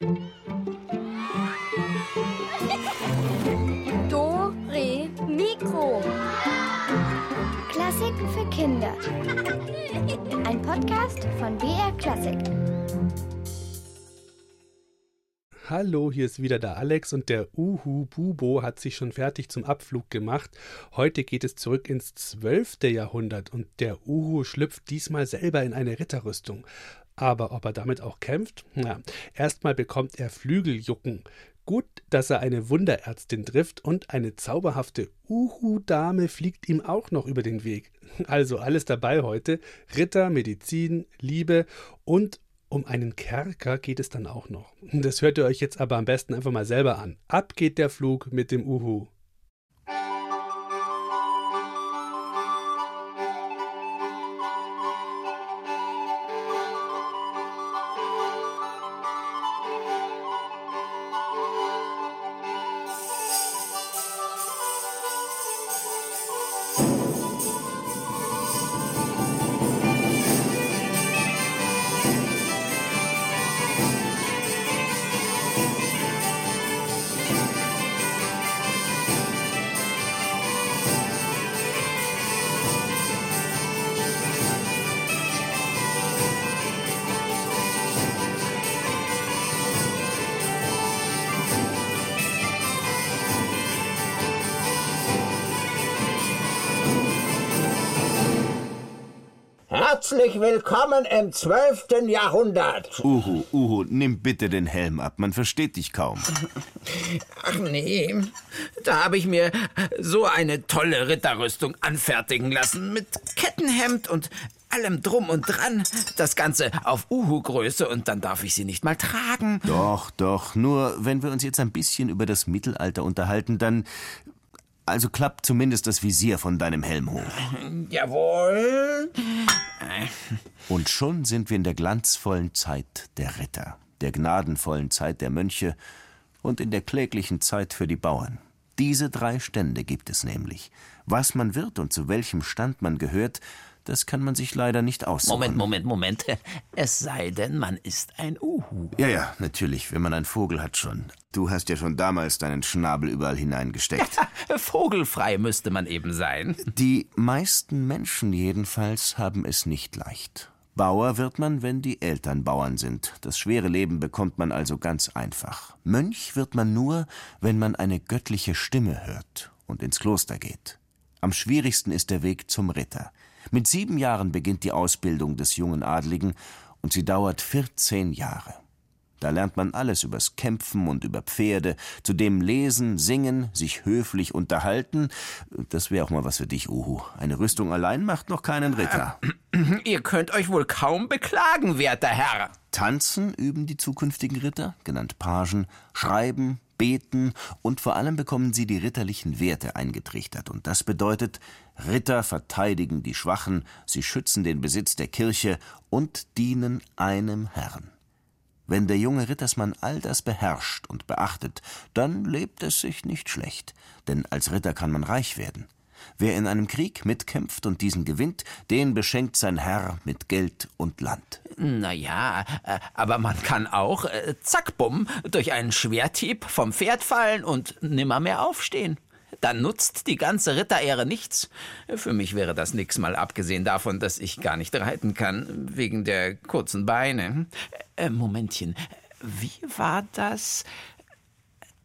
Do, Re, Mikro. Klassiken für Kinder. Ein Podcast von BR Klassik. Hallo, hier ist wieder der Alex und der Uhu Bubo hat sich schon fertig zum Abflug gemacht. Heute geht es zurück ins 12. Jahrhundert und der Uhu schlüpft diesmal selber in eine Ritterrüstung. Aber ob er damit auch kämpft? Na, erstmal bekommt er Flügeljucken. Gut, dass er eine Wunderärztin trifft und eine zauberhafte Uhu-Dame fliegt ihm auch noch über den Weg. Also alles dabei heute. Ritter, Medizin, Liebe und um einen Kerker geht es dann auch noch. Das hört ihr euch jetzt aber am besten einfach mal selber an. Ab geht der Flug mit dem Uhu. Herzlich willkommen im 12. Jahrhundert. Uhu, Uhu, nimm bitte den Helm ab. Man versteht dich kaum. Ach nee, da habe ich mir so eine tolle Ritterrüstung anfertigen lassen mit Kettenhemd und allem drum und dran. Das Ganze auf Uhu-Größe und dann darf ich sie nicht mal tragen. Doch, doch. Nur wenn wir uns jetzt ein bisschen über das Mittelalter unterhalten, dann. Also klappt zumindest das Visier von deinem Helm hoch. Jawohl. Und schon sind wir in der glanzvollen Zeit der Ritter, der gnadenvollen Zeit der Mönche und in der kläglichen Zeit für die Bauern. Diese drei Stände gibt es nämlich. Was man wird und zu welchem Stand man gehört, das kann man sich leider nicht aussuchen. Moment, Moment, Moment. Es sei denn, man ist ein Uhu. Ja, ja, natürlich, wenn man einen Vogel hat schon. Du hast ja schon damals deinen Schnabel überall hineingesteckt. Vogelfrei müsste man eben sein. Die meisten Menschen jedenfalls haben es nicht leicht. Bauer wird man, wenn die Eltern Bauern sind. Das schwere Leben bekommt man also ganz einfach. Mönch wird man nur, wenn man eine göttliche Stimme hört und ins Kloster geht. Am schwierigsten ist der Weg zum Ritter. Mit sieben Jahren beginnt die Ausbildung des jungen Adligen und sie dauert 14 Jahre. Da lernt man alles übers Kämpfen und über Pferde, zudem lesen, singen, sich höflich unterhalten. Das wäre auch mal was für dich, Uhu. Eine Rüstung allein macht noch keinen Ritter. Ihr könnt euch wohl kaum beklagen, werter Herr. Tanzen üben die zukünftigen Ritter, genannt Pagen, schreiben, beten und vor allem bekommen sie die ritterlichen Werte eingetrichtert. Und das bedeutet, Ritter verteidigen die Schwachen, sie schützen den Besitz der Kirche und dienen einem Herrn. Wenn der junge Rittersmann all das beherrscht und beachtet, dann lebt es sich nicht schlecht, denn als Ritter kann man reich werden. Wer in einem Krieg mitkämpft und diesen gewinnt, den beschenkt sein Herr mit Geld und Land. Na ja, äh, aber man kann auch, äh, zack, bumm, durch einen Schwerthieb vom Pferd fallen und nimmermehr aufstehen. Dann nutzt die ganze Ritterehre nichts. Für mich wäre das nix, mal abgesehen davon, dass ich gar nicht reiten kann, wegen der kurzen Beine. Äh, Momentchen, wie war das?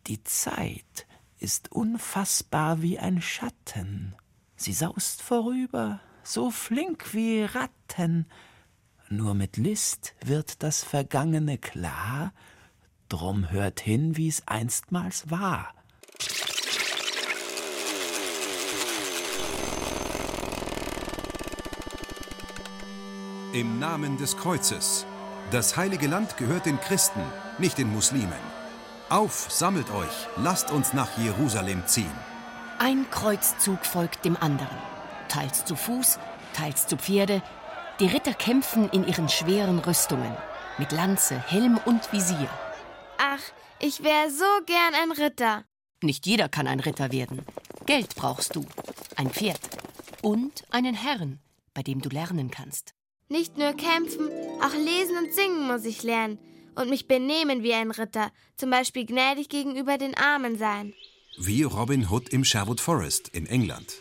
Die Zeit ist unfassbar wie ein Schatten. Sie saust vorüber, so flink wie Ratten. Nur mit List wird das Vergangene klar, drum hört hin, wie's einstmals war. Im Namen des Kreuzes. Das heilige Land gehört den Christen, nicht den Muslimen. Auf, sammelt euch, lasst uns nach Jerusalem ziehen. Ein Kreuzzug folgt dem anderen. Teils zu Fuß, teils zu Pferde. Die Ritter kämpfen in ihren schweren Rüstungen. Mit Lanze, Helm und Visier. Ach, ich wäre so gern ein Ritter. Nicht jeder kann ein Ritter werden. Geld brauchst du, ein Pferd und einen Herrn, bei dem du lernen kannst. Nicht nur kämpfen, auch lesen und singen muss ich lernen. und mich benehmen wie ein Ritter, zum Beispiel gnädig gegenüber den Armen sein. Wie Robin Hood im Sherwood Forest in England.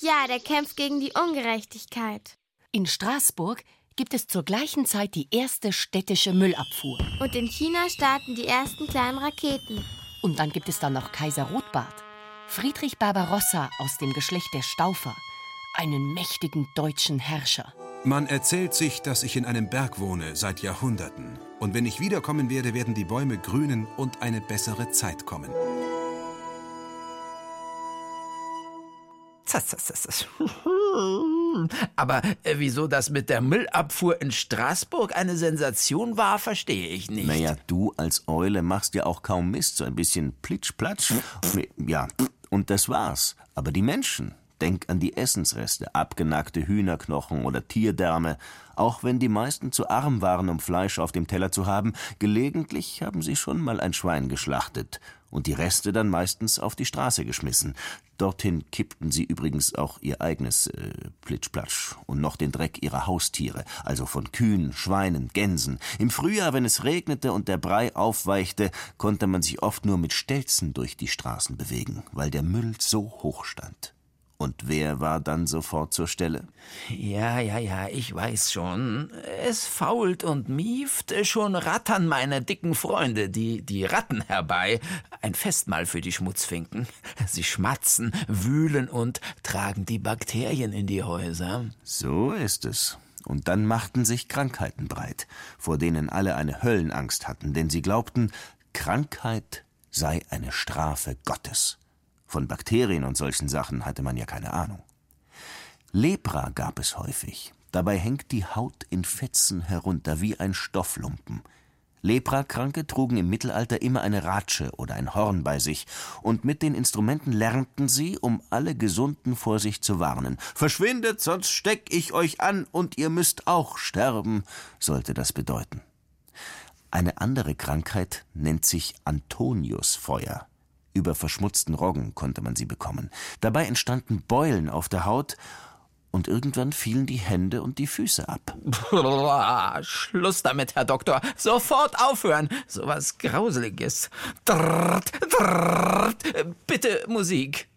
Ja, der kämpft gegen die Ungerechtigkeit. In Straßburg gibt es zur gleichen Zeit die erste städtische Müllabfuhr. Und in China starten die ersten kleinen Raketen. Und dann gibt es da noch Kaiser Rotbart. Friedrich Barbarossa aus dem Geschlecht der Staufer. Einen mächtigen deutschen Herrscher. Man erzählt sich, dass ich in einem Berg wohne seit Jahrhunderten. Und wenn ich wiederkommen werde, werden die Bäume grünen und eine bessere Zeit kommen. Aber äh, wieso das mit der Müllabfuhr in Straßburg eine Sensation war, verstehe ich nicht. Naja, du als Eule machst ja auch kaum Mist, so ein bisschen plitsch-platsch. Ja, und das war's. Aber die Menschen, Denk an die Essensreste, abgenackte Hühnerknochen oder Tierdärme. Auch wenn die meisten zu arm waren, um Fleisch auf dem Teller zu haben, gelegentlich haben sie schon mal ein Schwein geschlachtet und die Reste dann meistens auf die Straße geschmissen. Dorthin kippten sie übrigens auch ihr eigenes äh, Plitschplatsch und noch den Dreck ihrer Haustiere, also von Kühen, Schweinen, Gänsen. Im Frühjahr, wenn es regnete und der Brei aufweichte, konnte man sich oft nur mit Stelzen durch die Straßen bewegen, weil der Müll so hoch stand. Und wer war dann sofort zur Stelle? Ja, ja, ja, ich weiß schon. Es fault und mieft, schon rattern meine dicken Freunde, die, die Ratten herbei. Ein Festmahl für die Schmutzfinken. Sie schmatzen, wühlen und tragen die Bakterien in die Häuser. So ist es. Und dann machten sich Krankheiten breit, vor denen alle eine Höllenangst hatten, denn sie glaubten, Krankheit sei eine Strafe Gottes. Von Bakterien und solchen Sachen hatte man ja keine Ahnung. Lepra gab es häufig. Dabei hängt die Haut in Fetzen herunter wie ein Stofflumpen. Leprakranke trugen im Mittelalter immer eine Ratsche oder ein Horn bei sich, und mit den Instrumenten lernten sie, um alle Gesunden vor sich zu warnen. Verschwindet, sonst steck ich euch an und ihr müsst auch sterben, sollte das bedeuten. Eine andere Krankheit nennt sich Antoniusfeuer. Über verschmutzten Roggen konnte man sie bekommen. Dabei entstanden Beulen auf der Haut und irgendwann fielen die Hände und die Füße ab. Schluss damit, Herr Doktor. Sofort aufhören. So was Grauseliges. Drrrt, drrrt. Bitte Musik.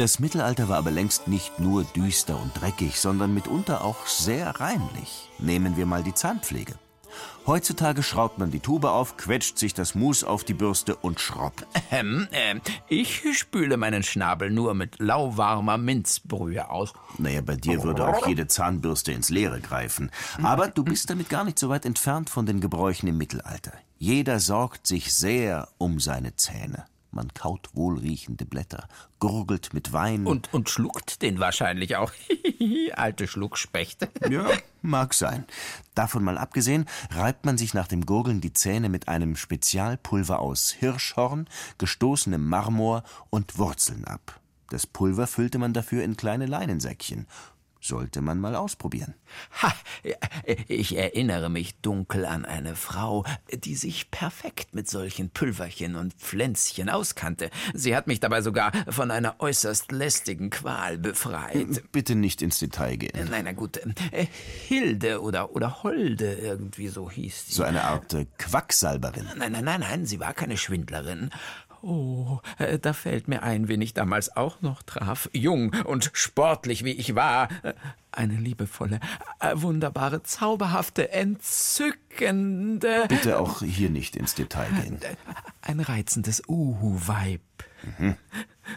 Das Mittelalter war aber längst nicht nur düster und dreckig, sondern mitunter auch sehr reinlich. Nehmen wir mal die Zahnpflege. Heutzutage schraubt man die Tube auf, quetscht sich das Mus auf die Bürste und schrubbt. Ähm, äh, ich spüle meinen Schnabel nur mit lauwarmer Minzbrühe aus. Naja, bei dir würde auch jede Zahnbürste ins Leere greifen. Aber du bist damit gar nicht so weit entfernt von den Gebräuchen im Mittelalter. Jeder sorgt sich sehr um seine Zähne. Man kaut wohlriechende Blätter, gurgelt mit Wein. Und, und schluckt den wahrscheinlich auch. Alte Schluckspechte. ja, mag sein. Davon mal abgesehen, reibt man sich nach dem Gurgeln die Zähne mit einem Spezialpulver aus Hirschhorn, gestoßenem Marmor und Wurzeln ab. Das Pulver füllte man dafür in kleine Leinensäckchen. Sollte man mal ausprobieren. Ha, ich erinnere mich dunkel an eine Frau, die sich perfekt mit solchen Pülverchen und Pflänzchen auskannte. Sie hat mich dabei sogar von einer äußerst lästigen Qual befreit. Bitte nicht ins Detail gehen. Nein, na gut. Äh, Hilde oder, oder Holde, irgendwie so hieß sie. So eine Art äh, Quacksalberin. Nein, nein, nein, nein, sie war keine Schwindlerin. Oh, äh, da fällt mir ein, wen ich damals auch noch traf. Jung und sportlich wie ich war. Äh, eine liebevolle, äh, wunderbare, zauberhafte, entzückende. Bitte auch hier nicht ins Detail gehen. Ein reizendes Uhu-Weib. Mhm.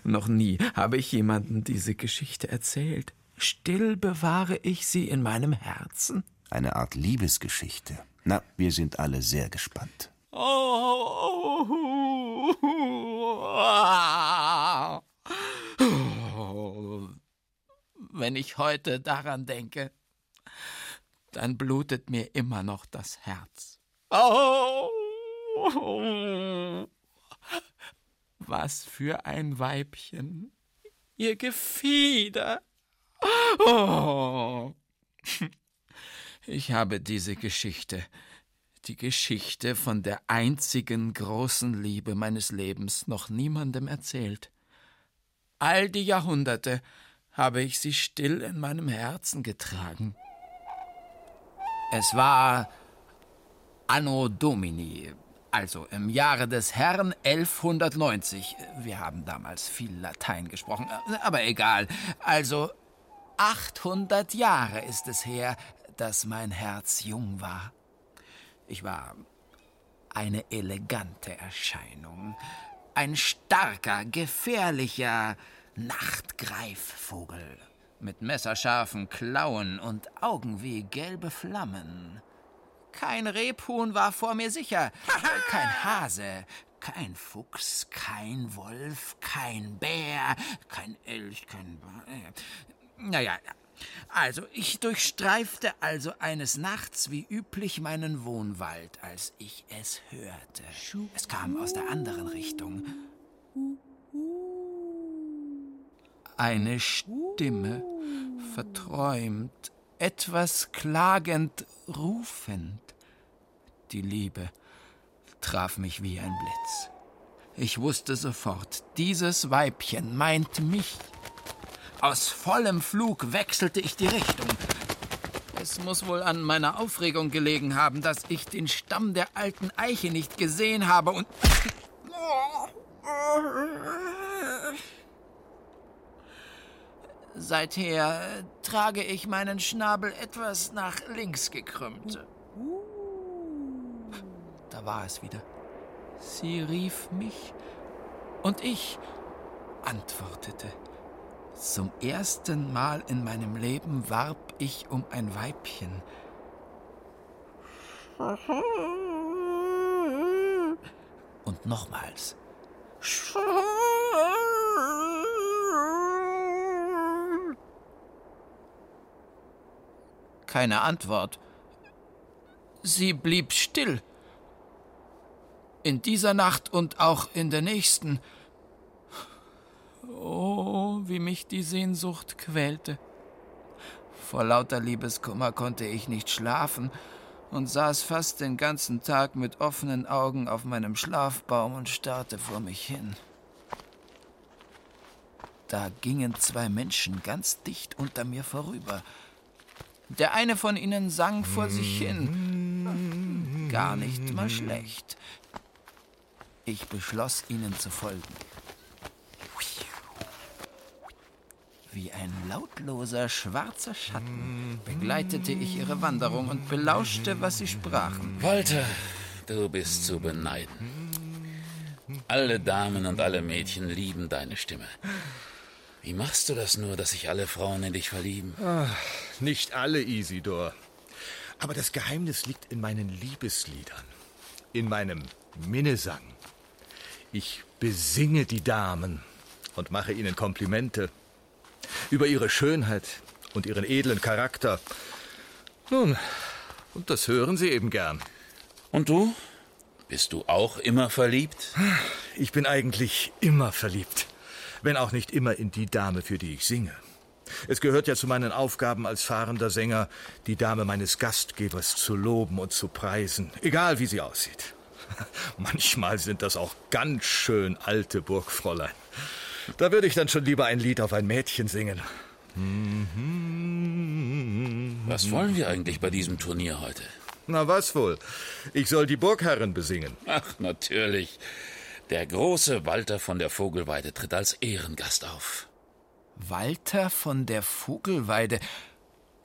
Noch nie habe ich jemandem diese Geschichte erzählt. Still bewahre ich sie in meinem Herzen. Eine Art Liebesgeschichte. Na, wir sind alle sehr gespannt. Wenn ich heute daran denke, dann blutet mir immer noch das Herz. Oh! Was für ein Weibchen. Ihr Gefieder. Oh. Ich habe diese Geschichte, die Geschichte von der einzigen großen Liebe meines Lebens, noch niemandem erzählt. All die Jahrhunderte habe ich sie still in meinem Herzen getragen. Es war Anno Domini, also im Jahre des Herrn 1190. Wir haben damals viel Latein gesprochen, aber egal. Also 800 Jahre ist es her, dass mein Herz jung war. Ich war eine elegante Erscheinung, ein starker, gefährlicher Nachtgreifvogel mit messerscharfen Klauen und Augen wie gelbe Flammen. Kein Rebhuhn war vor mir sicher, kein Hase, kein Fuchs, kein Wolf, kein Bär, kein Elch, kein... Naja, also, ich durchstreifte also eines Nachts wie üblich meinen Wohnwald, als ich es hörte. Es kam aus der anderen Richtung. Eine Stimme, verträumt, etwas klagend, rufend. Die Liebe traf mich wie ein Blitz. Ich wusste sofort, dieses Weibchen meint mich. Aus vollem Flug wechselte ich die Richtung. Es muss wohl an meiner Aufregung gelegen haben, dass ich den Stamm der alten Eiche nicht gesehen habe und. Seither trage ich meinen Schnabel etwas nach links gekrümmt. Da war es wieder. Sie rief mich und ich antwortete. Zum ersten Mal in meinem Leben warb ich um ein Weibchen. Und nochmals. Keine Antwort. Sie blieb still. In dieser Nacht und auch in der nächsten. Oh, wie mich die Sehnsucht quälte. Vor lauter Liebeskummer konnte ich nicht schlafen und saß fast den ganzen Tag mit offenen Augen auf meinem Schlafbaum und starrte vor mich hin. Da gingen zwei Menschen ganz dicht unter mir vorüber. Der eine von ihnen sang vor sich hin. Gar nicht mal schlecht. Ich beschloss, ihnen zu folgen. Wie ein lautloser, schwarzer Schatten begleitete ich ihre Wanderung und belauschte, was sie sprachen. Walter, du bist zu beneiden. Alle Damen und alle Mädchen lieben deine Stimme. Wie machst du das nur, dass sich alle Frauen in dich verlieben? Ach, nicht alle, Isidor. Aber das Geheimnis liegt in meinen Liebesliedern, in meinem Minnesang. Ich besinge die Damen und mache ihnen Komplimente über ihre Schönheit und ihren edlen Charakter. Nun, und das hören sie eben gern. Und du? Bist du auch immer verliebt? Ich bin eigentlich immer verliebt, wenn auch nicht immer in die Dame, für die ich singe. Es gehört ja zu meinen Aufgaben als fahrender Sänger, die Dame meines Gastgebers zu loben und zu preisen, egal wie sie aussieht. Manchmal sind das auch ganz schön alte Burgfräulein. Da würde ich dann schon lieber ein Lied auf ein Mädchen singen. Was wollen wir eigentlich bei diesem Turnier heute? Na was wohl? Ich soll die Burgherrin besingen. Ach, natürlich. Der große Walter von der Vogelweide tritt als Ehrengast auf. Walter von der Vogelweide.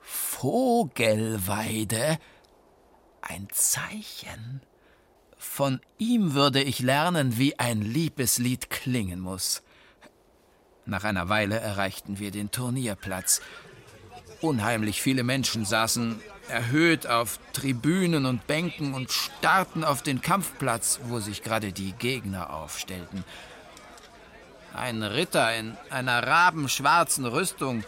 Vogelweide? Ein Zeichen. Von ihm würde ich lernen, wie ein Liebeslied klingen muss. Nach einer Weile erreichten wir den Turnierplatz. Unheimlich viele Menschen saßen erhöht auf Tribünen und Bänken und starrten auf den Kampfplatz, wo sich gerade die Gegner aufstellten. Ein Ritter in einer rabenschwarzen Rüstung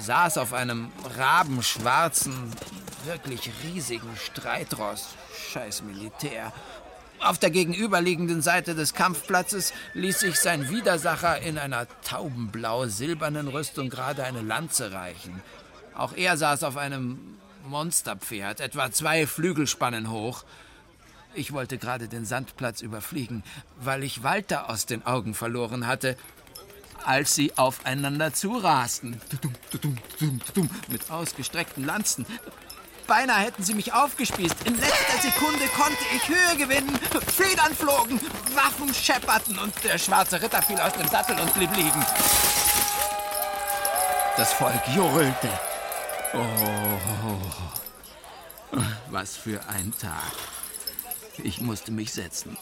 saß auf einem rabenschwarzen wirklich riesigen Streitross. Scheiß Militär. Auf der gegenüberliegenden Seite des Kampfplatzes ließ sich sein Widersacher in einer taubenblau-silbernen Rüstung gerade eine Lanze reichen. Auch er saß auf einem Monsterpferd, etwa zwei Flügelspannen hoch. Ich wollte gerade den Sandplatz überfliegen, weil ich Walter aus den Augen verloren hatte, als sie aufeinander zurasten. Mit ausgestreckten Lanzen. Beinahe hätten sie mich aufgespießt. In letzter Sekunde konnte ich Höhe gewinnen. Federn flogen, Waffen schepperten und der schwarze Ritter fiel aus dem Sattel und blieb liegen. Das Volk johlte. Oh, was für ein Tag. Ich musste mich setzen.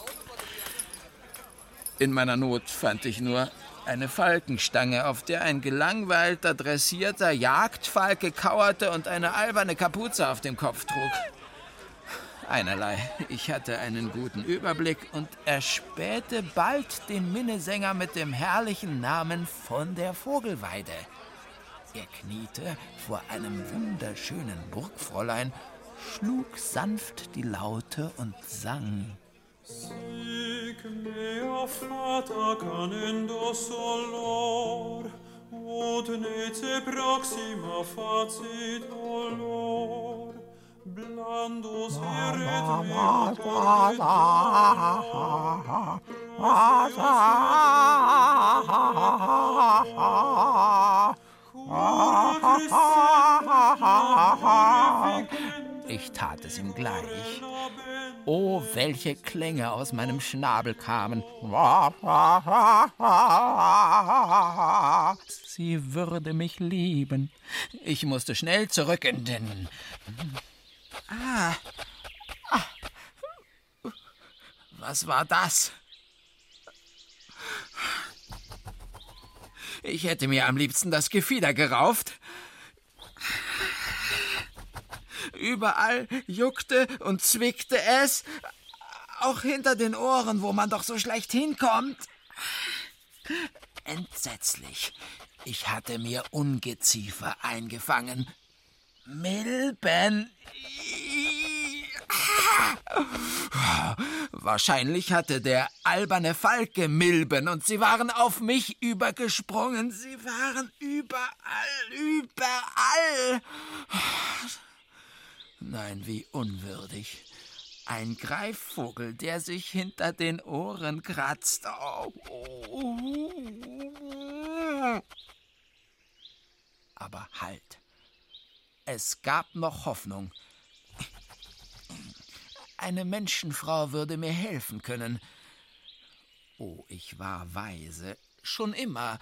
In meiner Not fand ich nur eine Falkenstange, auf der ein gelangweilter, dressierter Jagdfalke kauerte und eine alberne Kapuze auf dem Kopf trug. Einerlei. Ich hatte einen guten Überblick und erspähte bald den Minnesänger mit dem herrlichen Namen von der Vogelweide. Er kniete vor einem wunderschönen Burgfräulein, schlug sanft die Laute und sang. Mea fata canendo solor, ut nece proxima facit olor, blandus eret Ich tat es ihm gleich. Oh, welche Klänge aus meinem Schnabel kamen. Sie würde mich lieben. Ich musste schnell zurück in den. Ah. ah. Was war das? Ich hätte mir am liebsten das Gefieder gerauft. Überall juckte und zwickte es, auch hinter den Ohren, wo man doch so schlecht hinkommt. Entsetzlich. Ich hatte mir Ungeziefer eingefangen. Milben. Wahrscheinlich hatte der alberne Falke Milben und sie waren auf mich übergesprungen. Sie waren überall, überall. Nein, wie unwürdig. Ein Greifvogel, der sich hinter den Ohren kratzt. Oh. Aber halt. Es gab noch Hoffnung. Eine Menschenfrau würde mir helfen können. Oh, ich war weise. Schon immer.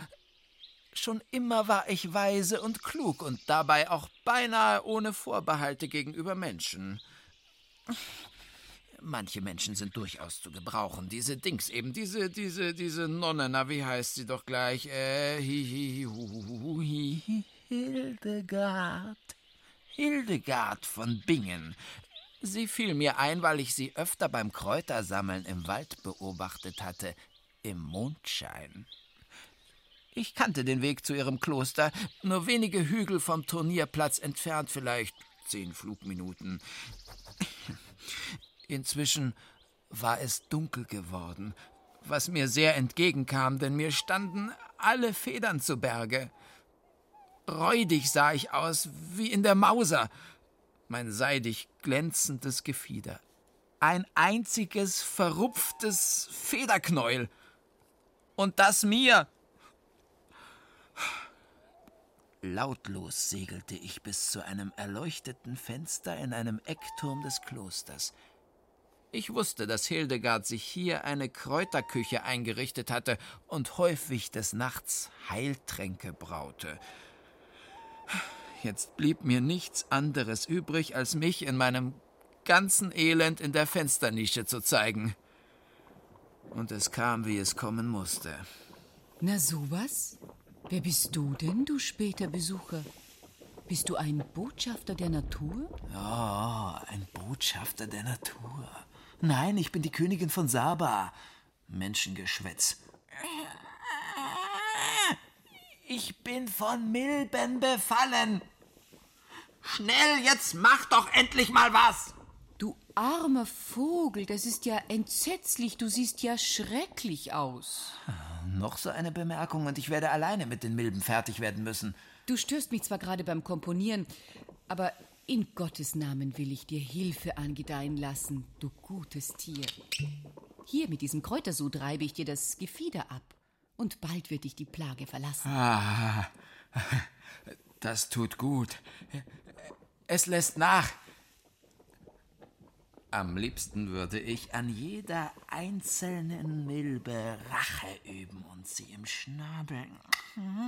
Schon immer war ich weise und klug und dabei auch beinahe ohne Vorbehalte gegenüber Menschen. Manche Menschen sind durchaus zu gebrauchen. Diese Dings eben, diese, diese, diese Nonne, na, wie heißt sie doch gleich? Äh, hi, hi, hu, hi, hi, Hildegard. Hildegard von Bingen. Sie fiel mir ein, weil ich sie öfter beim Kräutersammeln im Wald beobachtet hatte, im Mondschein. Ich kannte den Weg zu ihrem Kloster, nur wenige Hügel vom Turnierplatz entfernt, vielleicht zehn Flugminuten. Inzwischen war es dunkel geworden, was mir sehr entgegenkam, denn mir standen alle Federn zu Berge. Räudig sah ich aus, wie in der Mauser mein seidig glänzendes Gefieder. Ein einziges verrupftes Federknäuel. Und das mir. Lautlos segelte ich bis zu einem erleuchteten Fenster in einem Eckturm des Klosters. Ich wusste, dass Hildegard sich hier eine Kräuterküche eingerichtet hatte und häufig des Nachts Heiltränke braute. Jetzt blieb mir nichts anderes übrig, als mich in meinem ganzen Elend in der Fensternische zu zeigen. Und es kam, wie es kommen musste. Na sowas? Wer bist du denn, du später Besucher? Bist du ein Botschafter der Natur? Ja, ein Botschafter der Natur. Nein, ich bin die Königin von Saba. Menschengeschwätz. Ich bin von Milben befallen. Schnell, jetzt mach doch endlich mal was! Du armer Vogel, das ist ja entsetzlich. Du siehst ja schrecklich aus. Noch so eine Bemerkung und ich werde alleine mit den Milben fertig werden müssen. Du störst mich zwar gerade beim Komponieren, aber in Gottes Namen will ich dir Hilfe angedeihen lassen, du gutes Tier. Hier mit diesem Kräutersud reibe ich dir das Gefieder ab. Und bald wird dich die Plage verlassen. Ah, das tut gut. Es lässt nach. Am liebsten würde ich an jeder einzelnen Milbe Rache üben und sie im Schnabel.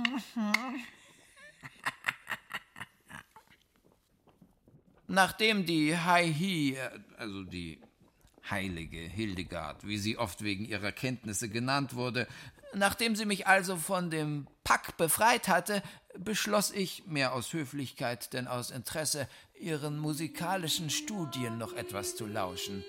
Nachdem die Hai-Hi, also die heilige Hildegard, wie sie oft wegen ihrer Kenntnisse genannt wurde, nachdem sie mich also von dem Pack befreit hatte, beschloss ich, mehr aus Höflichkeit denn aus Interesse, ihren musikalischen Studien noch etwas zu lauschen.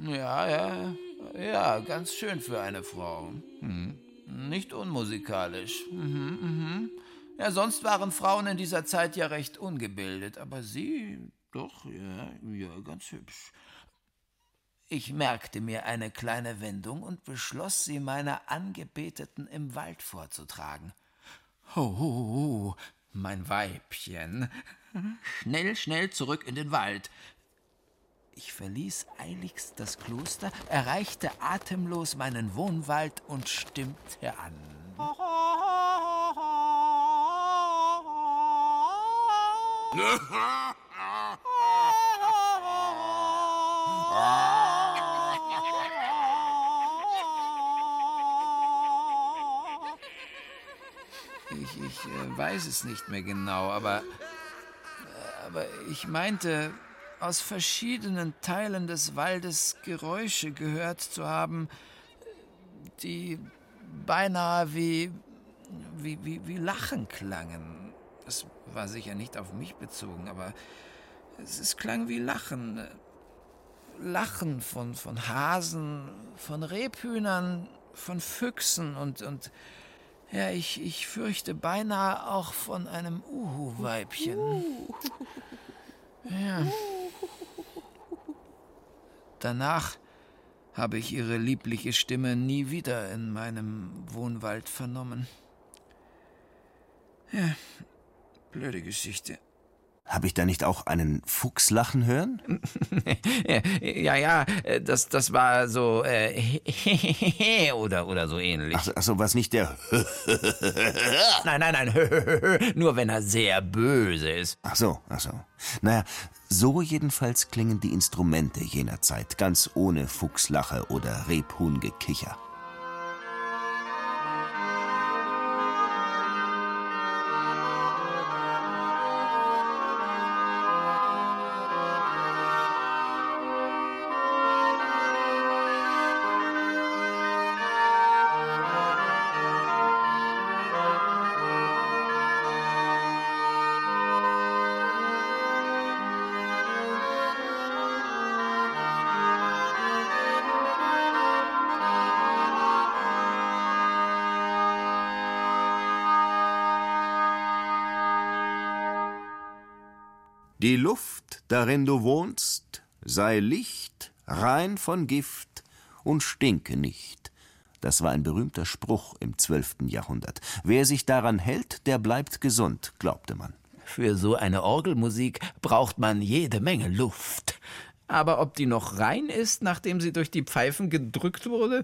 Ja, ja, ja, ganz schön für eine Frau. Hm. Nicht unmusikalisch. Mhm, mhm. Ja, sonst waren Frauen in dieser Zeit ja recht ungebildet, aber sie doch, ja, ja, ganz hübsch. Ich merkte mir eine kleine Wendung und beschloss, sie meiner Angebeteten im Wald vorzutragen. Ho, ho, ho, mein Weibchen. Schnell, schnell zurück in den Wald. Ich verließ eiligst das Kloster, erreichte atemlos meinen Wohnwald und stimmte an. Ich, ich äh, weiß es nicht mehr genau, aber, äh, aber ich meinte, aus verschiedenen Teilen des Waldes Geräusche gehört zu haben, die beinahe wie, wie, wie, wie Lachen klangen. War sicher nicht auf mich bezogen, aber es, es klang wie Lachen. Lachen von, von Hasen, von Rebhühnern, von Füchsen und, und ja, ich, ich fürchte beinahe auch von einem Uhu-Weibchen. Ja. Danach habe ich ihre liebliche Stimme nie wieder in meinem Wohnwald vernommen. Ja, blöde Geschichte. Habe ich da nicht auch einen Fuchs lachen hören? ja, ja, das, das war so äh, oder, oder so ähnlich. Ach, ach so, was nicht der Nein, nein, nein, nur wenn er sehr böse ist. Ach so, ach so. Naja, so jedenfalls klingen die Instrumente jener Zeit, ganz ohne Fuchslache oder Rebhuhngekicher. Die Luft, darin du wohnst, sei Licht, rein von Gift und stinke nicht. Das war ein berühmter Spruch im zwölften Jahrhundert. Wer sich daran hält, der bleibt gesund, glaubte man. Für so eine Orgelmusik braucht man jede Menge Luft. Aber ob die noch rein ist, nachdem sie durch die Pfeifen gedrückt wurde?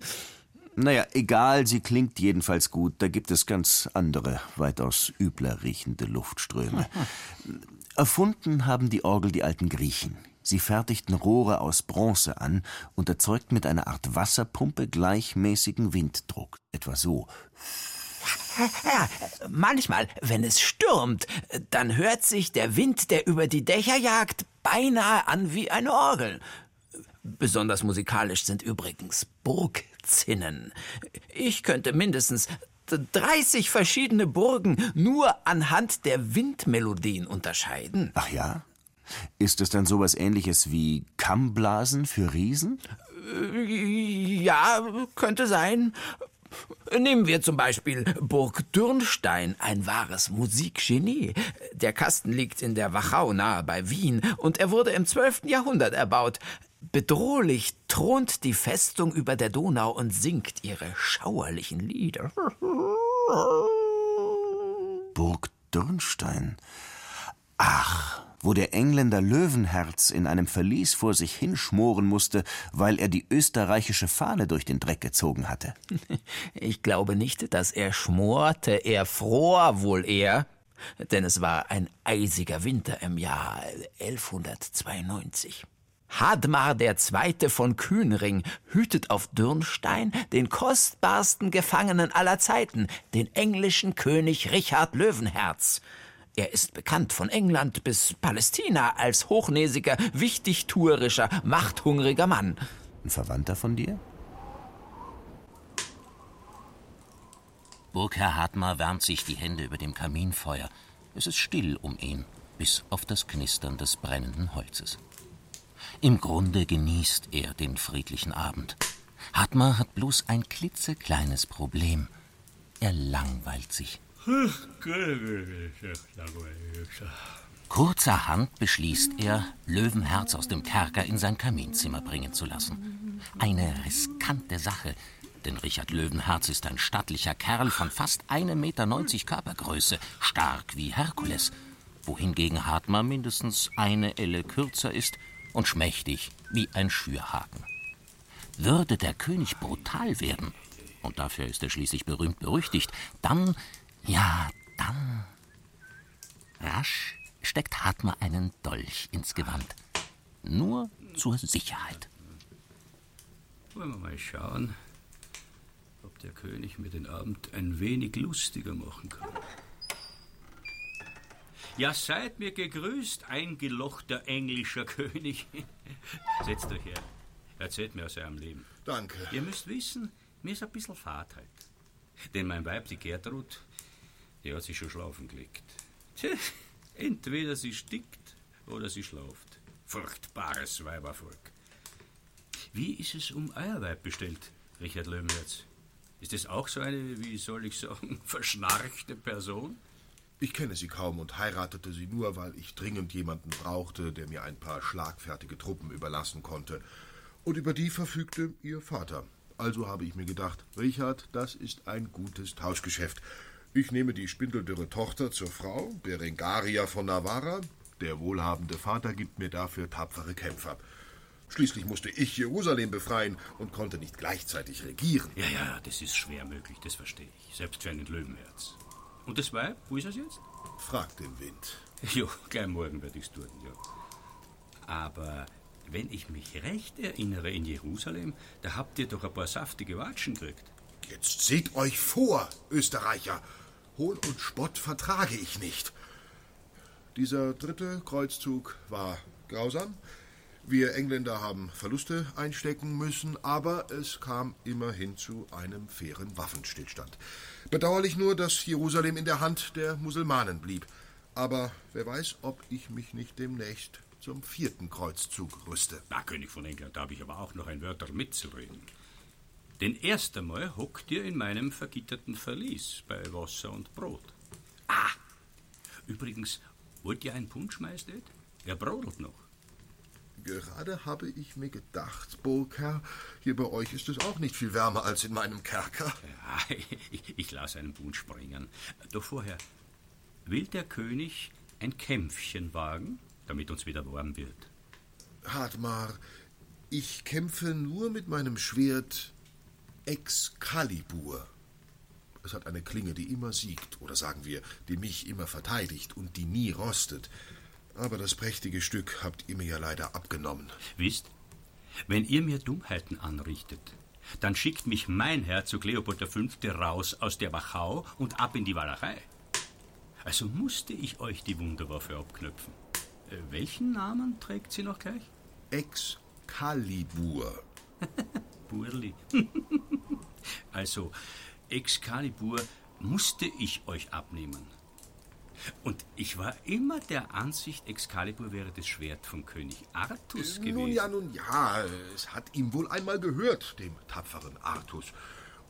Naja, egal, sie klingt jedenfalls gut. Da gibt es ganz andere, weitaus übler riechende Luftströme. Erfunden haben die Orgel die alten Griechen. Sie fertigten Rohre aus Bronze an und erzeugten mit einer Art Wasserpumpe gleichmäßigen Winddruck. Etwa so. Manchmal, wenn es stürmt, dann hört sich der Wind, der über die Dächer jagt, beinahe an wie eine Orgel. Besonders musikalisch sind übrigens Burgzinnen. Ich könnte mindestens 30 verschiedene Burgen nur anhand der Windmelodien unterscheiden. Ach ja? Ist es dann sowas ähnliches wie Kammblasen für Riesen? Äh, ja, könnte sein. Nehmen wir zum Beispiel Burg Dürnstein, ein wahres Musikgenie. Der Kasten liegt in der Wachau nahe bei Wien und er wurde im 12. Jahrhundert erbaut. Bedrohlich thront die Festung über der Donau und singt ihre schauerlichen Lieder. Burg Dürnstein. Ach, wo der Engländer Löwenherz in einem Verlies vor sich hinschmoren musste, weil er die österreichische Fahne durch den Dreck gezogen hatte. Ich glaube nicht, dass er schmorte, er fror wohl eher, denn es war ein eisiger Winter im Jahr 1192. Hadmar II. von Kühnring hütet auf Dürnstein den kostbarsten Gefangenen aller Zeiten, den englischen König Richard Löwenherz. Er ist bekannt von England bis Palästina als hochnäsiger, wichtigtuerischer, machthungriger Mann. Ein Verwandter von dir? Burgherr Hartmar wärmt sich die Hände über dem Kaminfeuer. Es ist still um ihn, bis auf das Knistern des brennenden Holzes. Im Grunde genießt er den friedlichen Abend. Hartmar hat bloß ein klitzekleines Problem. Er langweilt sich. Kurzerhand beschließt er, Löwenherz aus dem Kerker in sein Kaminzimmer bringen zu lassen. Eine riskante Sache, denn Richard Löwenherz ist ein stattlicher Kerl von fast 1,90 Meter Körpergröße, stark wie Herkules, wohingegen Hartmar mindestens eine Elle kürzer ist und schmächtig wie ein Schürhaken. Würde der König brutal werden, und dafür ist er schließlich berühmt berüchtigt, dann ja, dann. Rasch steckt Hartmar einen Dolch ins Gewand. Nur zur Sicherheit. Wollen wir mal schauen, ob der König mir den Abend ein wenig lustiger machen kann. Ja, seid mir gegrüßt, eingelochter englischer König. Setzt euch her. Erzählt mir aus eurem Leben. Danke. Ihr müsst wissen, mir ist ein bisschen Fahrt heute. Denn mein Weib, die Gertrud, die hat sich schon schlafen gelegt. Tja, entweder sie stickt oder sie schlaft. Furchtbares Weibervolk. Wie ist es um euer Weib bestellt, Richard Löwenherz? Ist es auch so eine, wie soll ich sagen, verschnarchte Person? Ich kenne sie kaum und heiratete sie nur, weil ich dringend jemanden brauchte, der mir ein paar schlagfertige Truppen überlassen konnte. Und über die verfügte ihr Vater. Also habe ich mir gedacht, Richard, das ist ein gutes Tauschgeschäft. Ich nehme die spindeldürre Tochter zur Frau, Berengaria von Navarra. Der wohlhabende Vater gibt mir dafür tapfere Kämpfer. Schließlich musste ich Jerusalem befreien und konnte nicht gleichzeitig regieren. Ja, ja, das ist schwer möglich, das verstehe ich. Selbst für einen Löwenherz. Und das Weib, wo ist es jetzt? Frag den Wind. Jo, gleich morgen werde ich's tun, ja. Aber wenn ich mich recht erinnere in Jerusalem, da habt ihr doch ein paar saftige Watschen gekriegt. Jetzt seht euch vor, Österreicher. Hohn und Spott vertrage ich nicht. Dieser dritte Kreuzzug war grausam. Wir Engländer haben Verluste einstecken müssen, aber es kam immerhin zu einem fairen Waffenstillstand. Bedauerlich nur, dass Jerusalem in der Hand der Musulmanen blieb. Aber wer weiß, ob ich mich nicht demnächst zum vierten Kreuzzug rüste. Na, König von England, da habe ich aber auch noch ein Wörter mitzureden. Denn erst einmal hockt ihr in meinem vergitterten Verlies bei Wasser und Brot. Ah! Übrigens, wollt ihr einen Punsch, Majestät? Er brodelt noch. Gerade habe ich mir gedacht, Burgherr, hier bei euch ist es auch nicht viel wärmer als in meinem Kerker. Ja, ich, ich lasse einen Punsch springen. Doch vorher, will der König ein Kämpfchen wagen, damit uns wieder warm wird? Hartmar, ich kämpfe nur mit meinem Schwert Excalibur. Es hat eine Klinge, die immer siegt, oder sagen wir, die mich immer verteidigt und die nie rostet. Aber das prächtige Stück habt ihr mir ja leider abgenommen. Wisst, wenn ihr mir Dummheiten anrichtet, dann schickt mich mein Herzog Leopold V. raus aus der Wachau und ab in die Walachei. Also musste ich euch die Wunderwaffe abknöpfen. Äh, welchen Namen trägt sie noch gleich? Excalibur. Burli. also, Excalibur musste ich euch abnehmen. Und ich war immer der Ansicht, Excalibur wäre das Schwert von König Artus gewesen. Nun ja, nun ja, es hat ihm wohl einmal gehört, dem tapferen Artus.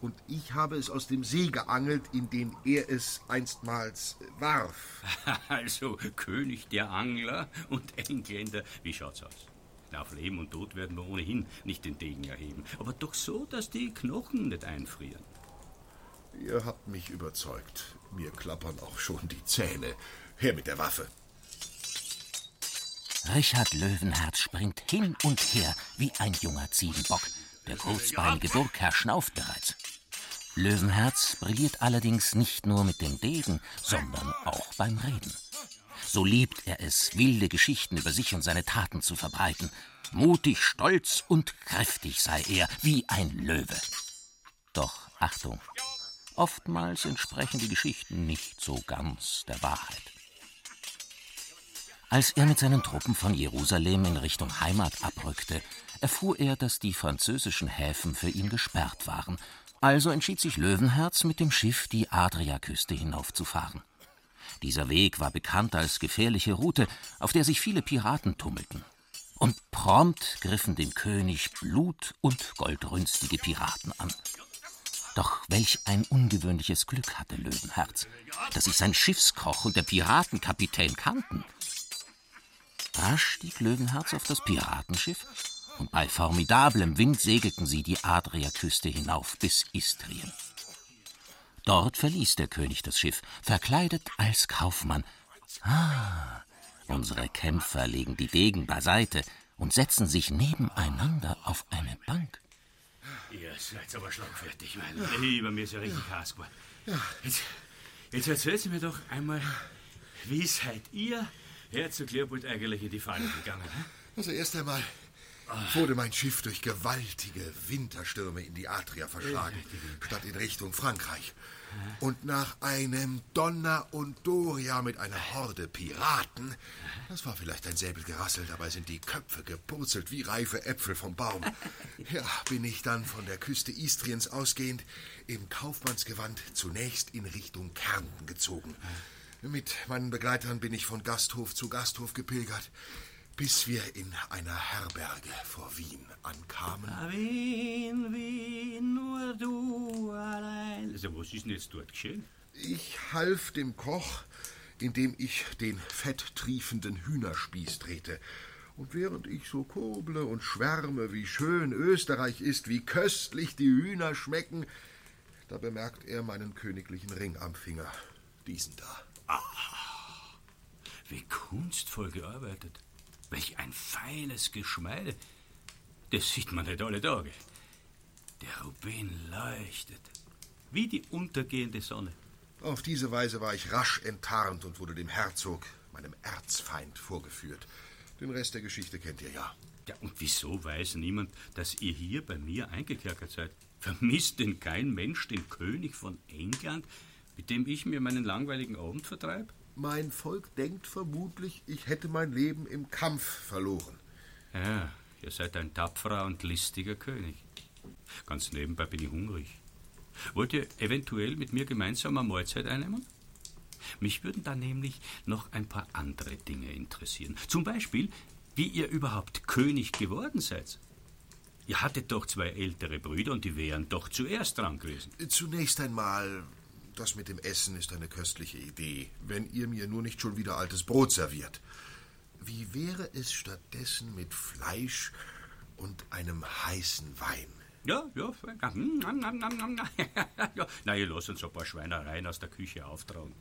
Und ich habe es aus dem See geangelt, in den er es einstmals warf. Also König der Angler und Engländer, wie schaut's aus? Auf Leben und Tod werden wir ohnehin nicht den Degen erheben. Aber doch so, dass die Knochen nicht einfrieren. Ihr habt mich überzeugt. Mir klappern auch schon die Zähne. Her mit der Waffe. Richard Löwenherz springt hin und her wie ein junger Ziegenbock. Der kurzbeinige Burgherr schnauft bereits. Löwenherz brilliert allerdings nicht nur mit dem Degen, sondern auch beim Reden. So liebt er es, wilde Geschichten über sich und seine Taten zu verbreiten. Mutig, stolz und kräftig sei er, wie ein Löwe. Doch Achtung, oftmals entsprechen die Geschichten nicht so ganz der Wahrheit. Als er mit seinen Truppen von Jerusalem in Richtung Heimat abrückte, erfuhr er, dass die französischen Häfen für ihn gesperrt waren. Also entschied sich Löwenherz, mit dem Schiff die Adriaküste hinaufzufahren. Dieser Weg war bekannt als gefährliche Route, auf der sich viele Piraten tummelten. Und prompt griffen dem König blut- und goldrünstige Piraten an. Doch welch ein ungewöhnliches Glück hatte Löwenherz, dass sich sein Schiffskoch und der Piratenkapitän kannten. Rasch stieg Löwenherz auf das Piratenschiff und bei formidablem Wind segelten sie die Adriaküste hinauf bis Istrien. Dort verließ der König das Schiff, verkleidet als Kaufmann. Ah, unsere Kämpfer legen die Degen beiseite und setzen sich nebeneinander auf eine Bank. Ihr seid aber schlagfertig, mein Lieber, mir ist ja richtig heiß geworden. Jetzt, jetzt erzählt Sie mir doch einmal, wie seid ihr, Herzog Leopold, eigentlich in die Falle gegangen? Hm? Also erst einmal wurde mein Schiff durch gewaltige Winterstürme in die Adria verschlagen, statt in Richtung Frankreich. Und nach einem Donner und Doria mit einer Horde Piraten, das war vielleicht ein Säbelgerassel, dabei sind die Köpfe gepurzelt wie reife Äpfel vom Baum. Ja, bin ich dann von der Küste Istriens ausgehend im Kaufmannsgewand zunächst in Richtung Kärnten gezogen. Mit meinen Begleitern bin ich von Gasthof zu Gasthof gepilgert, bis wir in einer Herberge vor Wien ankamen. Ah, Wien, Wien, nur du allein. Also, was ist denn jetzt dort geschehen? Ich half dem Koch, indem ich den fetttriefenden Hühnerspieß drehte. Und während ich so kurble und schwärme, wie schön Österreich ist, wie köstlich die Hühner schmecken, da bemerkt er meinen königlichen Ring am Finger. Diesen da. Wie kunstvoll gearbeitet. Welch ein feines Geschmeide. Das sieht man nicht alle Tage. Der Rubin leuchtet. Wie die untergehende Sonne. Auf diese Weise war ich rasch enttarnt und wurde dem Herzog, meinem Erzfeind, vorgeführt. Den Rest der Geschichte kennt ihr ja. Ja, und wieso weiß niemand, dass ihr hier bei mir eingekerkert seid? Vermisst denn kein Mensch den König von England, mit dem ich mir meinen langweiligen Abend vertreibe? Mein Volk denkt vermutlich, ich hätte mein Leben im Kampf verloren. Ja, ihr seid ein tapferer und listiger König. Ganz nebenbei bin ich hungrig. Wollt ihr eventuell mit mir gemeinsam eine Mahlzeit einnehmen? Mich würden da nämlich noch ein paar andere Dinge interessieren. Zum Beispiel, wie ihr überhaupt König geworden seid. Ihr hattet doch zwei ältere Brüder und die wären doch zuerst dran gewesen. Zunächst einmal, das mit dem Essen ist eine köstliche Idee, wenn ihr mir nur nicht schon wieder altes Brot serviert. Wie wäre es stattdessen mit Fleisch und einem heißen Wein? Ja, ja, nam, nam, nam, nam. ja. Na, ihr lasst uns ein paar Schweinereien aus der Küche auftragen.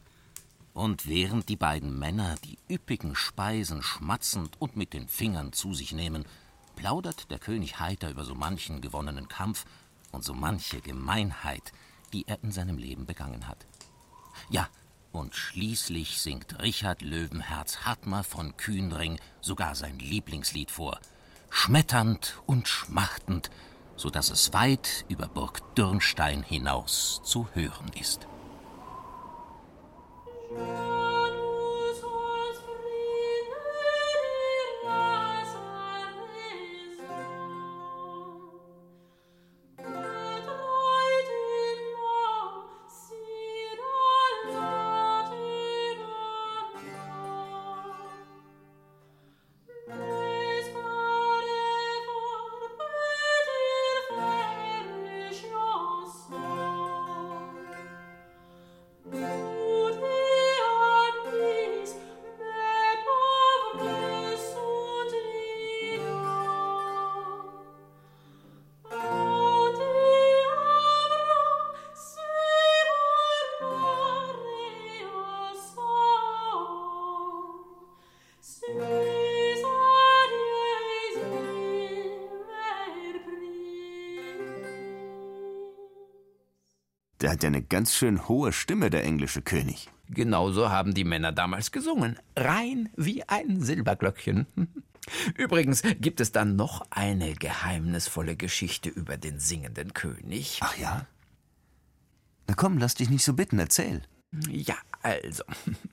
Und während die beiden Männer die üppigen Speisen schmatzend und mit den Fingern zu sich nehmen, plaudert der König heiter über so manchen gewonnenen Kampf und so manche Gemeinheit, die er in seinem Leben begangen hat. Ja, und schließlich singt Richard Löwenherz Hartmer von Kühnring sogar sein Lieblingslied vor, schmetternd und schmachtend, so dass es weit über Burg Dürnstein hinaus zu hören ist. Der hat ja eine ganz schön hohe Stimme, der englische König. Genauso haben die Männer damals gesungen. Rein wie ein Silberglöckchen. Übrigens gibt es dann noch eine geheimnisvolle Geschichte über den singenden König. Ach ja? Na komm, lass dich nicht so bitten, erzähl. Ja, also.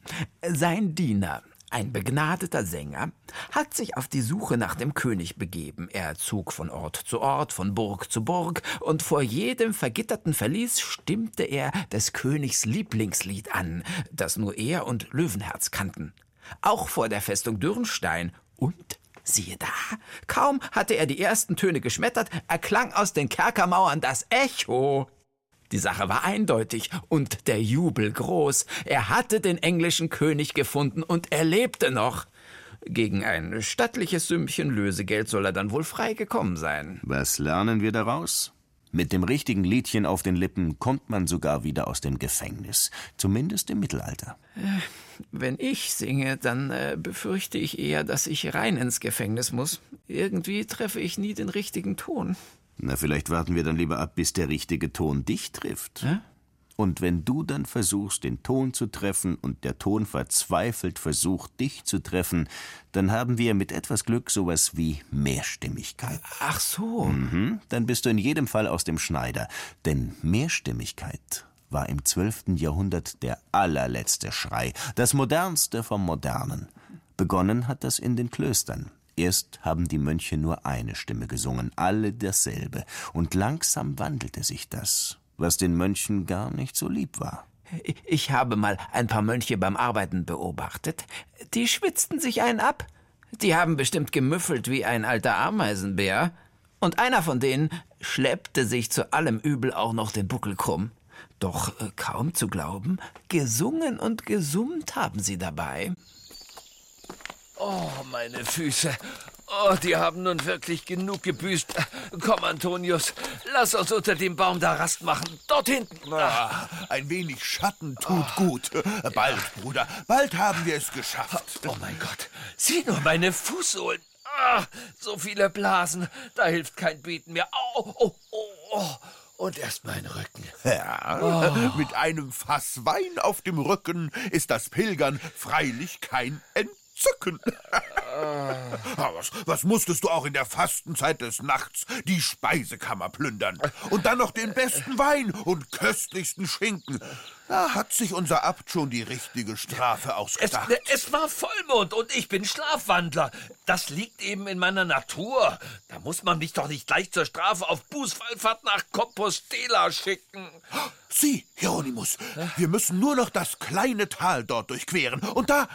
Sein Diener, ein begnadeter Sänger, hat sich auf die Suche nach dem König begeben. Er zog von Ort zu Ort, von Burg zu Burg, und vor jedem vergitterten Verlies stimmte er des Königs Lieblingslied an, das nur er und Löwenherz kannten. Auch vor der Festung Dürnstein und Siehe da, kaum hatte er die ersten Töne geschmettert, erklang aus den Kerkermauern das Echo. Die Sache war eindeutig und der Jubel groß. Er hatte den englischen König gefunden und er lebte noch. Gegen ein stattliches Sümmchen Lösegeld soll er dann wohl frei gekommen sein. Was lernen wir daraus? Mit dem richtigen Liedchen auf den Lippen kommt man sogar wieder aus dem Gefängnis, zumindest im Mittelalter. Wenn ich singe, dann äh, befürchte ich eher, dass ich rein ins Gefängnis muss. Irgendwie treffe ich nie den richtigen Ton. Na, vielleicht warten wir dann lieber ab, bis der richtige Ton dich trifft. Hä? Und wenn du dann versuchst, den Ton zu treffen und der Ton verzweifelt versucht, dich zu treffen, dann haben wir mit etwas Glück sowas wie Mehrstimmigkeit. Ach so. Mhm, dann bist du in jedem Fall aus dem Schneider. Denn Mehrstimmigkeit war im 12. Jahrhundert der allerletzte Schrei, das modernste vom Modernen. Begonnen hat das in den Klöstern. Erst haben die Mönche nur eine Stimme gesungen, alle dasselbe, und langsam wandelte sich das, was den Mönchen gar nicht so lieb war. Ich habe mal ein paar Mönche beim Arbeiten beobachtet. Die schwitzten sich einen ab. Die haben bestimmt gemüffelt wie ein alter Ameisenbär. Und einer von denen schleppte sich zu allem Übel auch noch den Buckel krumm. Doch äh, kaum zu glauben, gesungen und gesummt haben sie dabei. Oh, meine Füße. Oh, die haben nun wirklich genug gebüßt. Komm, Antonius, lass uns unter dem Baum da Rast machen. Dort hinten. Ah, ein wenig Schatten tut gut. Bald, Bruder, bald haben wir es geschafft. Oh mein Gott, sieh nur meine Fußsohlen. Ah, so viele Blasen, da hilft kein Beten mehr. Oh, oh, oh, oh. Und erst mein Rücken. Ja, Oh. mit einem Fass Wein auf dem Rücken ist das Pilgern freilich kein Entzücken. Ah, was, was musstest du auch in der Fastenzeit des Nachts die Speisekammer plündern? Und dann noch den besten Wein und köstlichsten Schinken. Da hat sich unser Abt schon die richtige Strafe Es, ausgedacht. es war Vollmond und ich bin Schlafwandler. Das liegt eben in meiner Natur. Da muss man mich doch nicht gleich zur Strafe auf Bußwallfahrt nach Compostela schicken. Sieh, Hieronymus, wir müssen nur noch das kleine Tal dort durchqueren. Und da,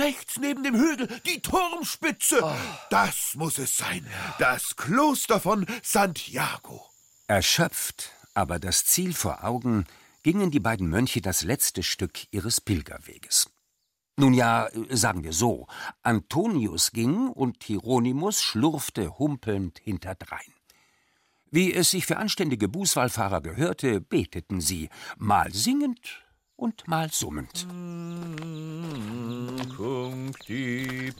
rechts neben dem Hügel, die Turmspitze. Das muss es sein. Das Kloster von Santiago. Erschöpft, aber das Ziel vor Augen, gingen die beiden Mönche das letzte Stück ihres Pilgerweges. Nun ja, sagen wir so, Antonius ging und Hieronymus schlurfte humpelnd hinterdrein. Wie es sich für anständige Bußwallfahrer gehörte, beteten sie, mal singend und mal summend. Cuncti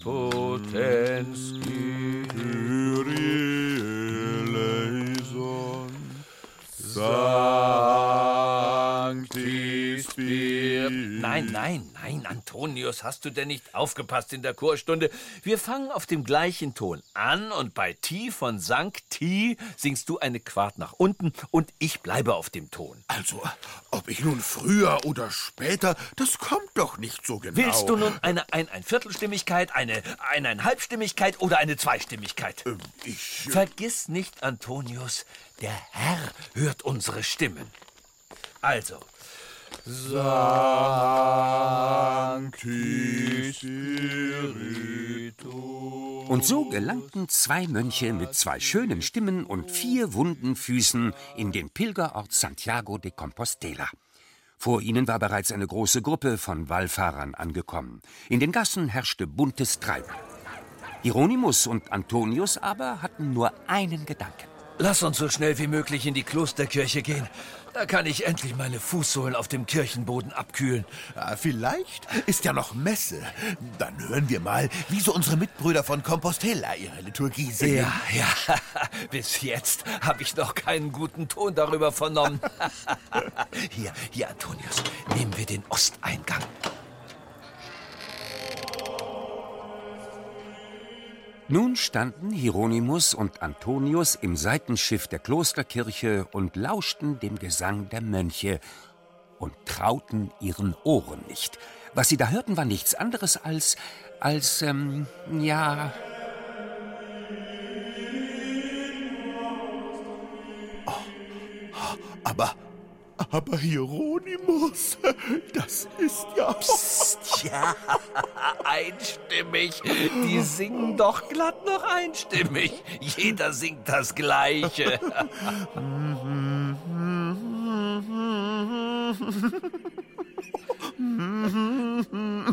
Sancti Nein, nein, nein, Antonius, hast du denn nicht aufgepasst in der Chorstunde? Wir fangen auf dem gleichen Ton an und bei Ti von Sancti singst du eine Quart nach unten und ich bleibe auf dem Ton. Also, ob ich nun früher oder später, das kommt doch nicht so genau. Willst du nun eine ein, ein Viertelstimmigkeit, eine eineinhalbstimmigkeit oder eine Zweistimmigkeit? ich. Vergiss nicht, Antonius, der Herr hört unsere Stimmen. Also. Sancti Spiritus. Und so gelangten zwei Mönche mit zwei schönen Stimmen und vier wunden Füßen in den Pilgerort Santiago de Compostela. Vor ihnen war bereits eine große Gruppe von Wallfahrern angekommen. In den Gassen herrschte buntes Treiben. Hieronymus und Antonius aber hatten nur einen Gedanken. Lass uns so schnell wie möglich in die Klosterkirche gehen. Da kann ich endlich meine Fußsohlen auf dem Kirchenboden abkühlen. Ja, vielleicht ist ja noch Messe. Dann hören wir mal, wie so unsere Mitbrüder von Compostela ihre Liturgie singen. Ja, ja. Bis jetzt habe ich noch keinen guten Ton darüber vernommen. hier, hier, Antonius, nehmen wir den Osteingang. Nun standen Hieronymus und Antonius im Seitenschiff der Klosterkirche und lauschten dem Gesang der Mönche und trauten ihren Ohren nicht. Was sie da hörten, war nichts anderes als, als, ähm, ja. Aber, aber Hieronymus, das ist ja... Psst, ja, einstimmig. Die singen doch glatt noch einstimmig. Jeder singt das Gleiche.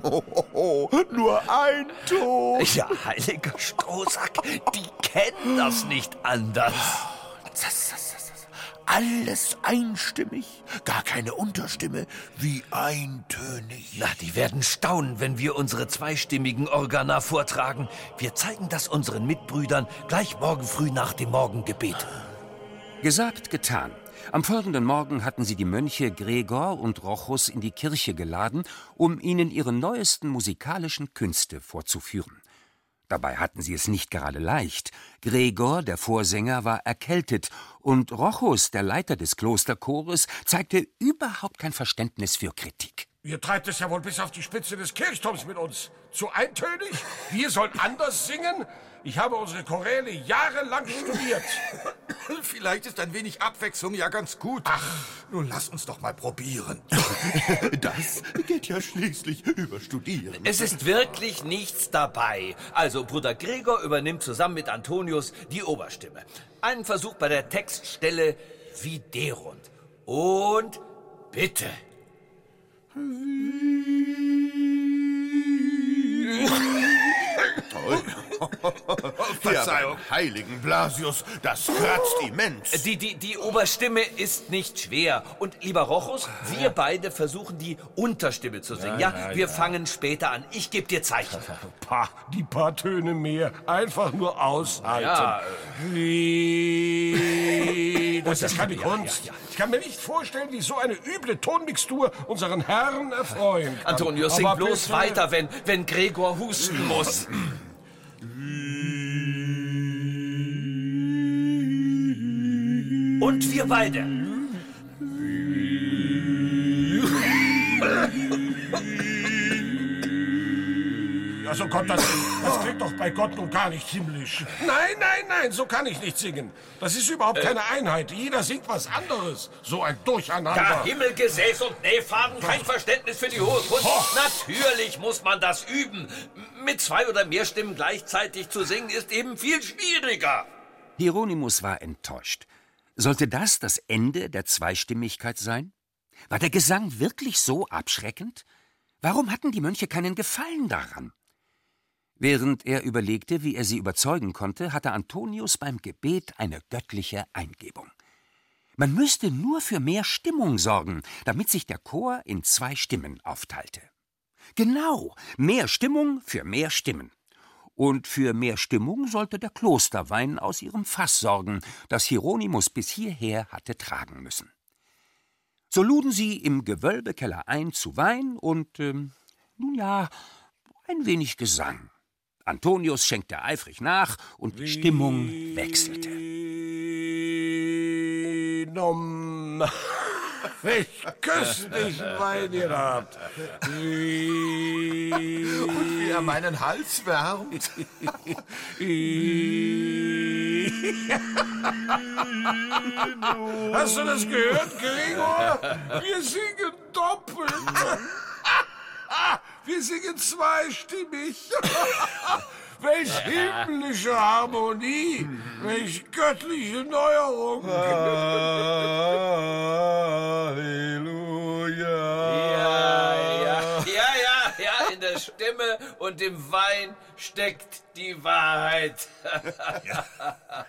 Oh, oh, oh, nur ein Ton. Ja, heiliger Strohsack, die kennen das nicht anders. Alles einstimmig, gar keine Unterstimme, wie eintönig. Na, die werden staunen, wenn wir unsere zweistimmigen Organa vortragen. Wir zeigen das unseren Mitbrüdern gleich morgen früh nach dem Morgengebet. Gesagt, getan. Am folgenden Morgen hatten sie die Mönche Gregor und Rochus in die Kirche geladen, um ihnen ihre neuesten musikalischen Künste vorzuführen. Dabei hatten sie es nicht gerade leicht. Gregor, der Vorsänger, war erkältet, und Rochus, der Leiter des Klosterchores, zeigte überhaupt kein Verständnis für Kritik. Ihr treibt es ja wohl bis auf die Spitze des Kirchturms mit uns. Zu eintönig? Wir sollen anders singen? Ich habe unsere Choräle jahrelang studiert. Vielleicht ist ein wenig Abwechslung ja ganz gut. Ach, nun lass uns doch mal probieren. Das geht ja schließlich über Studieren. Es ist wirklich nichts dabei. Also, Bruder Gregor übernimmt zusammen mit Antonius die Oberstimme. Einen Versuch bei der Textstelle Viderunt. Und bitte. Toll. Verzeihung. Ja, heiligen Blasius, das kratzt immens. Die, die, die Oberstimme ist nicht schwer. Und lieber Rochus, wir beide versuchen die Unterstimme zu singen. Ja, Ja, ja, wir ja. fangen später an. Ich gebe dir Zeichen. Pah, die paar Töne mehr. Einfach nur aushalten. Ja, Wie. Das ist keine Kunst. ja, ja. Ich kann mir nicht vorstellen, wie so eine üble Tonmixtur unseren Herrn erfreuen kann. Antonius, sing Aber bloß bitte- weiter, wenn, wenn Gregor husten muss. Und wir beide. Also Gott, das, das klingt doch bei Gott nun gar nicht himmlisch. Nein, nein, nein, so kann ich nicht singen. Das ist überhaupt keine Einheit. Jeder singt was anderes. So ein Durcheinander. Ja, Himmelgesäß und Nähfaden, kein Verständnis für die hohe Kunst. Ho! Natürlich muss man das üben. Mit zwei oder mehr Stimmen gleichzeitig zu singen, ist eben viel schwieriger. Hieronymus war enttäuscht. Sollte das das Ende der Zweistimmigkeit sein? War der Gesang wirklich so abschreckend? Warum hatten die Mönche keinen Gefallen daran? Während er überlegte, wie er sie überzeugen konnte, hatte Antonius beim Gebet eine göttliche Eingebung. Man müsste nur für mehr Stimmung sorgen, damit sich der Chor in zwei Stimmen aufteilte. Genau, mehr Stimmung für mehr Stimmen. Und für mehr Stimmung sollte der Klosterwein aus ihrem Fass sorgen, das Hieronymus bis hierher hatte tragen müssen. So luden sie im Gewölbekeller ein zu Wein und, ähm, nun ja, ein wenig Gesang. Antonius schenkte eifrig nach und die Stimmung wechselte. Nom. Welch köstlichen Wein ihr habt. Und wie er meinen Hals wärmt. Hast du das gehört, Gregor? Wir singen doppelt. Wir singen zweistimmig. Welch himmlische Harmonie. Welch göttliche Neuerung. Ja, ja, ja, ja, ja, in der Stimme und im Wein steckt die Wahrheit.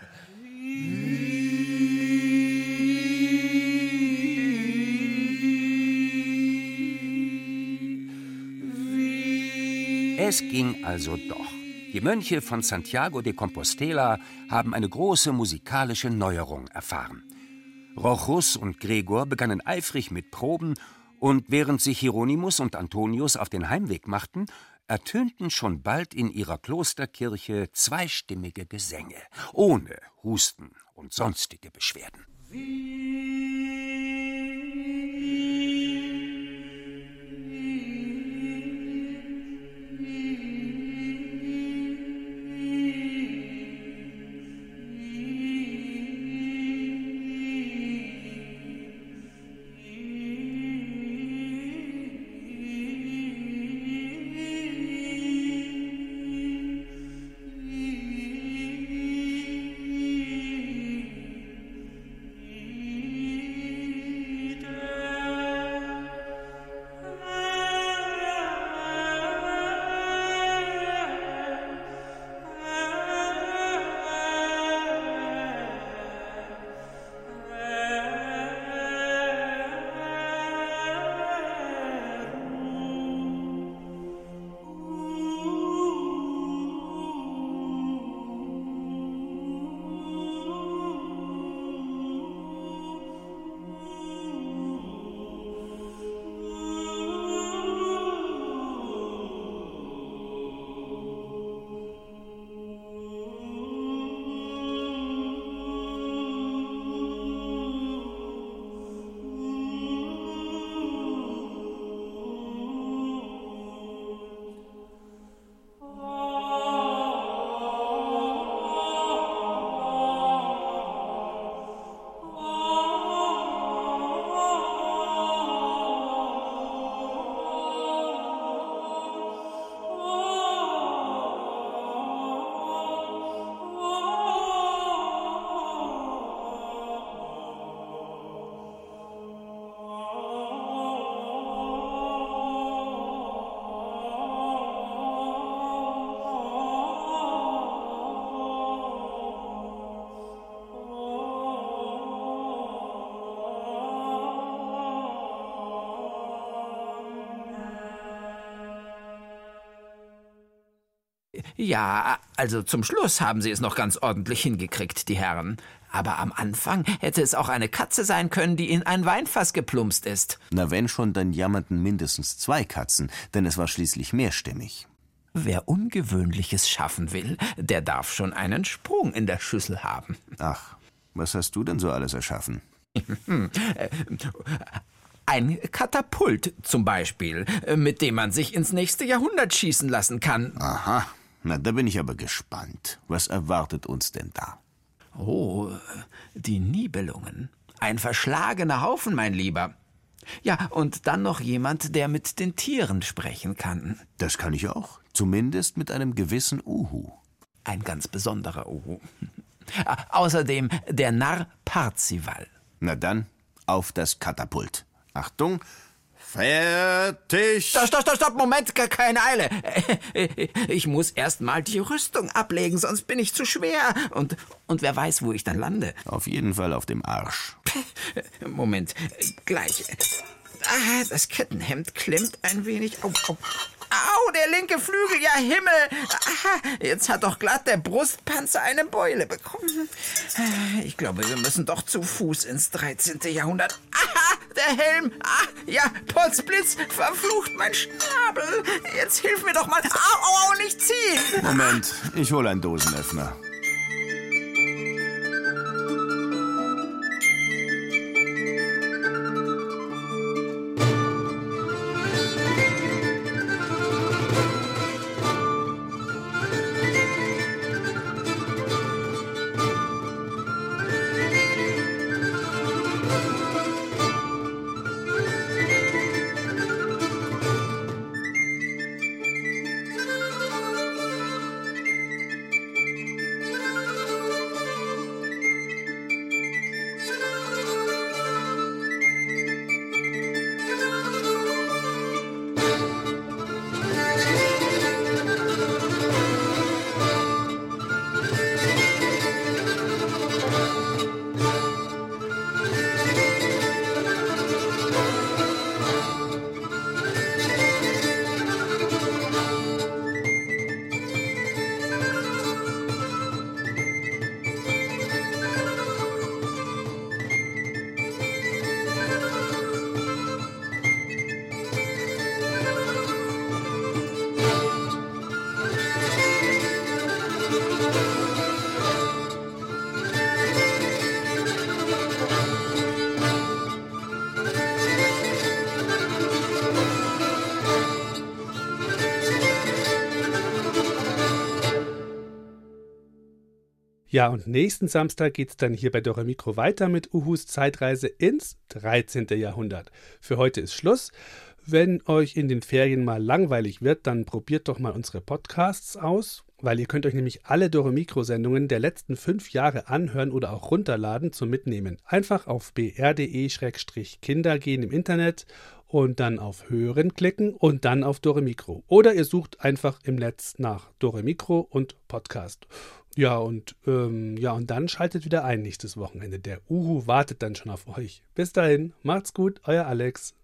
Es ging also doch. Die Mönche von Santiago de Compostela haben eine große musikalische Neuerung erfahren. Rochus und Gregor begannen eifrig mit Proben, und während sich Hieronymus und Antonius auf den Heimweg machten, ertönten schon bald in ihrer Klosterkirche zweistimmige Gesänge, ohne Husten und sonstige Beschwerden. Ja, also zum Schluss haben sie es noch ganz ordentlich hingekriegt, die Herren. Aber am Anfang hätte es auch eine Katze sein können, die in ein Weinfass geplumpst ist. Na wenn schon, dann jammerten mindestens zwei Katzen, denn es war schließlich mehrstimmig. Wer Ungewöhnliches schaffen will, der darf schon einen Sprung in der Schüssel haben. Ach, was hast du denn so alles erschaffen? Ein Katapult zum Beispiel, mit dem man sich ins nächste Jahrhundert schießen lassen kann. Aha, na da bin ich aber gespannt. Was erwartet uns denn da? Oh, die Nibelungen. Ein verschlagener Haufen, mein Lieber. Ja, und dann noch jemand, der mit den Tieren sprechen kann. Das kann ich auch. Zumindest mit einem gewissen Uhu. Ein ganz besonderer Uhu. Außerdem der Narr Parzival. Na dann, auf das Katapult. Achtung, fertig! Stopp, stopp, stopp, stopp, Moment, keine Eile. Ich muss erst mal die Rüstung ablegen, sonst bin ich zu schwer. Und, und wer weiß, wo ich dann lande. Auf jeden Fall auf dem Arsch. Moment, gleich. Ah, das Kettenhemd klemmt ein wenig. Au, au. Au, der linke Flügel, ja Himmel! Aha, jetzt hat doch glatt der Brustpanzer eine Beule bekommen. Ich glaube, wir müssen doch zu Fuß ins 13. Jahrhundert. Aha, der Helm! Ah, ja, Potzblitz, verflucht mein Schnabel! Jetzt hilf mir doch mal. Au, au, au, nicht ziehen! Moment, ich hole einen Dosenöffner. Ja, und nächsten Samstag geht's dann hier bei Dora Mikro weiter mit Uhus Zeitreise ins 13. Jahrhundert. Für heute ist Schluss. Wenn euch in den Ferien mal langweilig wird, dann probiert doch mal unsere Podcasts aus, weil ihr könnt euch nämlich alle Dora Mikro Sendungen der letzten fünf Jahre anhören oder auch runterladen zum Mitnehmen. Einfach auf br.de-kinder gehen im Internet und dann auf Hören klicken und dann auf Dore Mikro. Oder ihr sucht einfach im Netz nach Dore Mikro und Podcast. Ja, und ähm, ja, und dann schaltet wieder ein nächstes Wochenende. Der Uhu wartet dann schon auf euch. Bis dahin, macht's gut, euer Alex.